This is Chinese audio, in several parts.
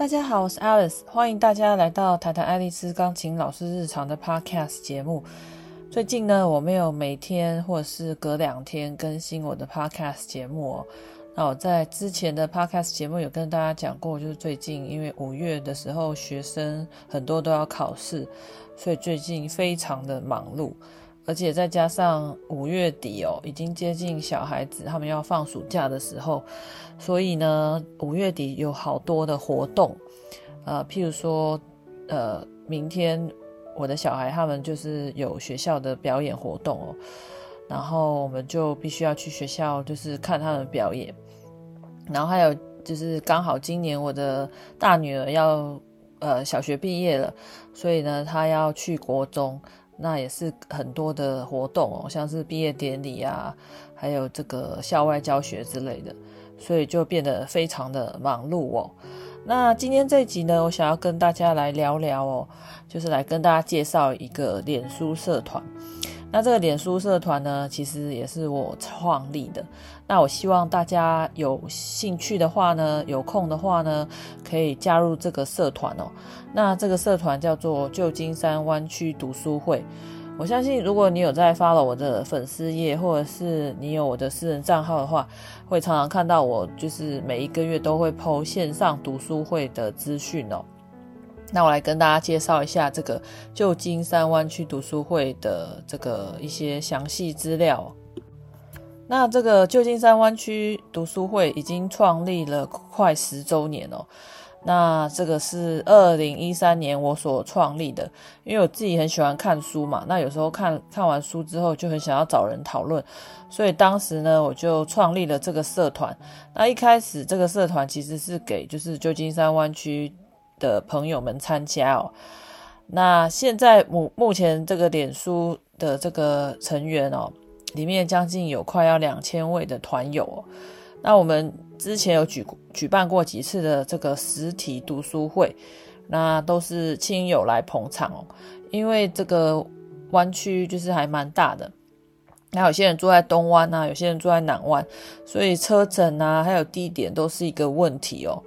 大家好，我是 Alice，欢迎大家来到谈谈爱丽丝钢琴老师日常的 Podcast 节目。最近呢，我没有每天或者是隔两天更新我的 Podcast 节目哦。那我在之前的 Podcast 节目有跟大家讲过，就是最近因为五月的时候学生很多都要考试，所以最近非常的忙碌。而且再加上五月底哦，已经接近小孩子他们要放暑假的时候，所以呢，五月底有好多的活动，呃，譬如说，呃，明天我的小孩他们就是有学校的表演活动哦，然后我们就必须要去学校，就是看他们表演，然后还有就是刚好今年我的大女儿要呃小学毕业了，所以呢，她要去国中。那也是很多的活动哦，像是毕业典礼啊，还有这个校外教学之类的，所以就变得非常的忙碌哦。那今天这一集呢，我想要跟大家来聊聊哦，就是来跟大家介绍一个脸书社团。那这个脸书社团呢，其实也是我创立的。那我希望大家有兴趣的话呢，有空的话呢，可以加入这个社团哦。那这个社团叫做旧金山湾区读书会。我相信，如果你有在 follow 我的粉丝页，或者是你有我的私人账号的话，会常常看到我，就是每一个月都会 po 线上读书会的资讯哦。那我来跟大家介绍一下这个旧金山湾区读书会的这个一些详细资料。那这个旧金山湾区读书会已经创立了快十周年哦。那这个是二零一三年我所创立的，因为我自己很喜欢看书嘛。那有时候看看完书之后，就很想要找人讨论，所以当时呢，我就创立了这个社团。那一开始这个社团其实是给就是旧金山湾区的朋友们参加哦，那现在目目前这个脸书的这个成员哦，里面将近有快要两千位的团友哦。那我们之前有举举办过几次的这个实体读书会，那都是亲友来捧场哦。因为这个湾区就是还蛮大的，那有些人住在东湾啊，有些人住在南湾，所以车程啊，还有地点都是一个问题哦。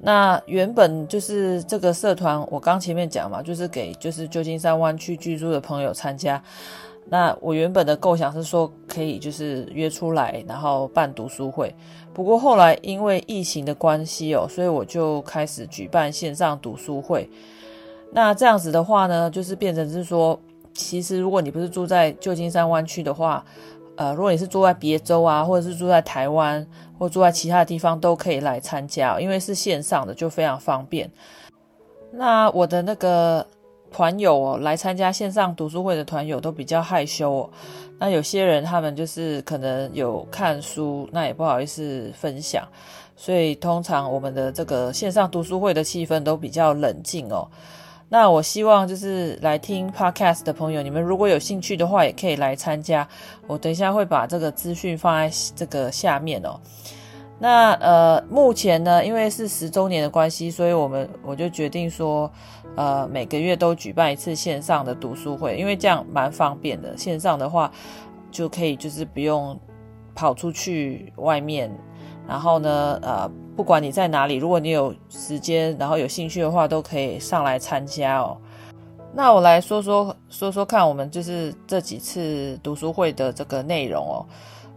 那原本就是这个社团，我刚前面讲嘛，就是给就是旧金山湾区居住的朋友参加。那我原本的构想是说，可以就是约出来，然后办读书会。不过后来因为疫情的关系哦，所以我就开始举办线上读书会。那这样子的话呢，就是变成是说，其实如果你不是住在旧金山湾区的话，呃，如果你是住在别州啊，或者是住在台湾，或住在其他的地方，都可以来参加，因为是线上的，就非常方便。那我的那个团友，来参加线上读书会的团友都比较害羞哦。那有些人他们就是可能有看书，那也不好意思分享，所以通常我们的这个线上读书会的气氛都比较冷静哦。那我希望就是来听 podcast 的朋友，你们如果有兴趣的话，也可以来参加。我等一下会把这个资讯放在这个下面哦。那呃，目前呢，因为是十周年的关系，所以我们我就决定说，呃，每个月都举办一次线上的读书会，因为这样蛮方便的。线上的话，就可以就是不用跑出去外面。然后呢，呃，不管你在哪里，如果你有时间，然后有兴趣的话，都可以上来参加哦。那我来说说说说看，我们就是这几次读书会的这个内容哦。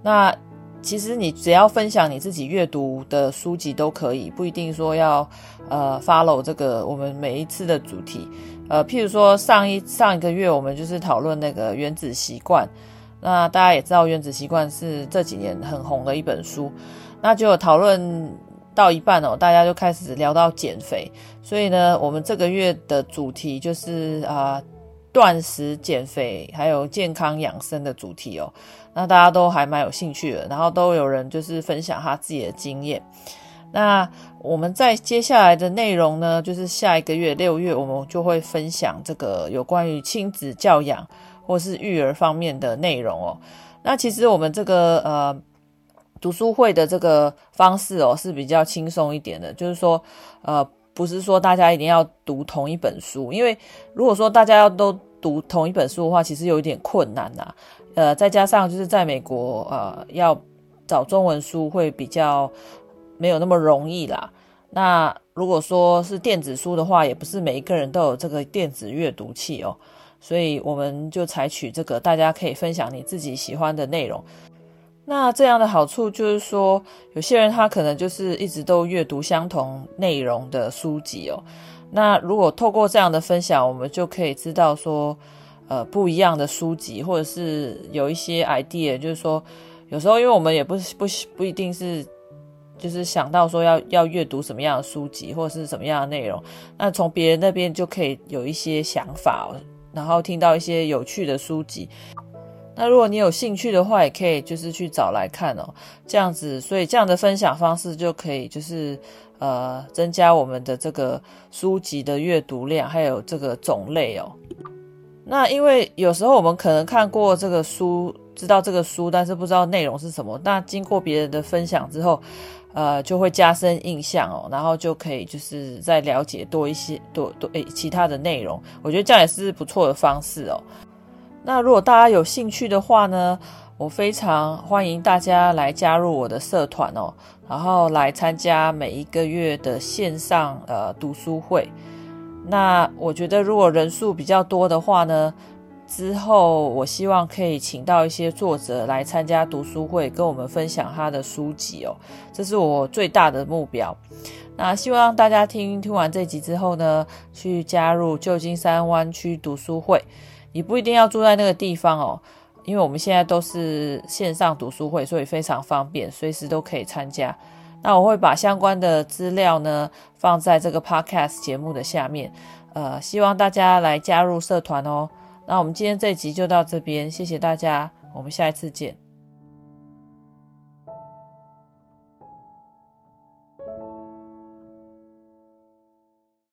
那其实你只要分享你自己阅读的书籍都可以，不一定说要呃 follow 这个我们每一次的主题。呃，譬如说上一上一个月我们就是讨论那个《原子习惯》，那大家也知道《原子习惯》是这几年很红的一本书。那就讨论到一半哦，大家就开始聊到减肥，所以呢，我们这个月的主题就是啊，断食减肥还有健康养生的主题哦。那大家都还蛮有兴趣的，然后都有人就是分享他自己的经验。那我们在接下来的内容呢，就是下一个月六月，我们就会分享这个有关于亲子教养或是育儿方面的内容哦。那其实我们这个呃。读书会的这个方式哦，是比较轻松一点的，就是说，呃，不是说大家一定要读同一本书，因为如果说大家要都读同一本书的话，其实有一点困难呐。呃，再加上就是在美国，呃，要找中文书会比较没有那么容易啦。那如果说是电子书的话，也不是每一个人都有这个电子阅读器哦，所以我们就采取这个，大家可以分享你自己喜欢的内容。那这样的好处就是说，有些人他可能就是一直都阅读相同内容的书籍哦。那如果透过这样的分享，我们就可以知道说，呃，不一样的书籍，或者是有一些 idea，就是说，有时候因为我们也不不不一定是。就是想到说要要阅读什么样的书籍或者是什么样的内容，那从别人那边就可以有一些想法，然后听到一些有趣的书籍。那如果你有兴趣的话，也可以就是去找来看哦，这样子，所以这样的分享方式就可以就是呃增加我们的这个书籍的阅读量，还有这个种类哦。那因为有时候我们可能看过这个书，知道这个书，但是不知道内容是什么。那经过别人的分享之后，呃，就会加深印象哦，然后就可以就是再了解多一些多多诶其他的内容，我觉得这样也是不错的方式哦。那如果大家有兴趣的话呢，我非常欢迎大家来加入我的社团哦，然后来参加每一个月的线上呃读书会。那我觉得如果人数比较多的话呢，之后，我希望可以请到一些作者来参加读书会，跟我们分享他的书籍哦。这是我最大的目标。那希望大家听听完这集之后呢，去加入旧金山湾区读书会。你不一定要住在那个地方哦，因为我们现在都是线上读书会，所以非常方便，随时都可以参加。那我会把相关的资料呢放在这个 podcast 节目的下面，呃，希望大家来加入社团哦。那我们今天这集就到这边，谢谢大家，我们下一次见。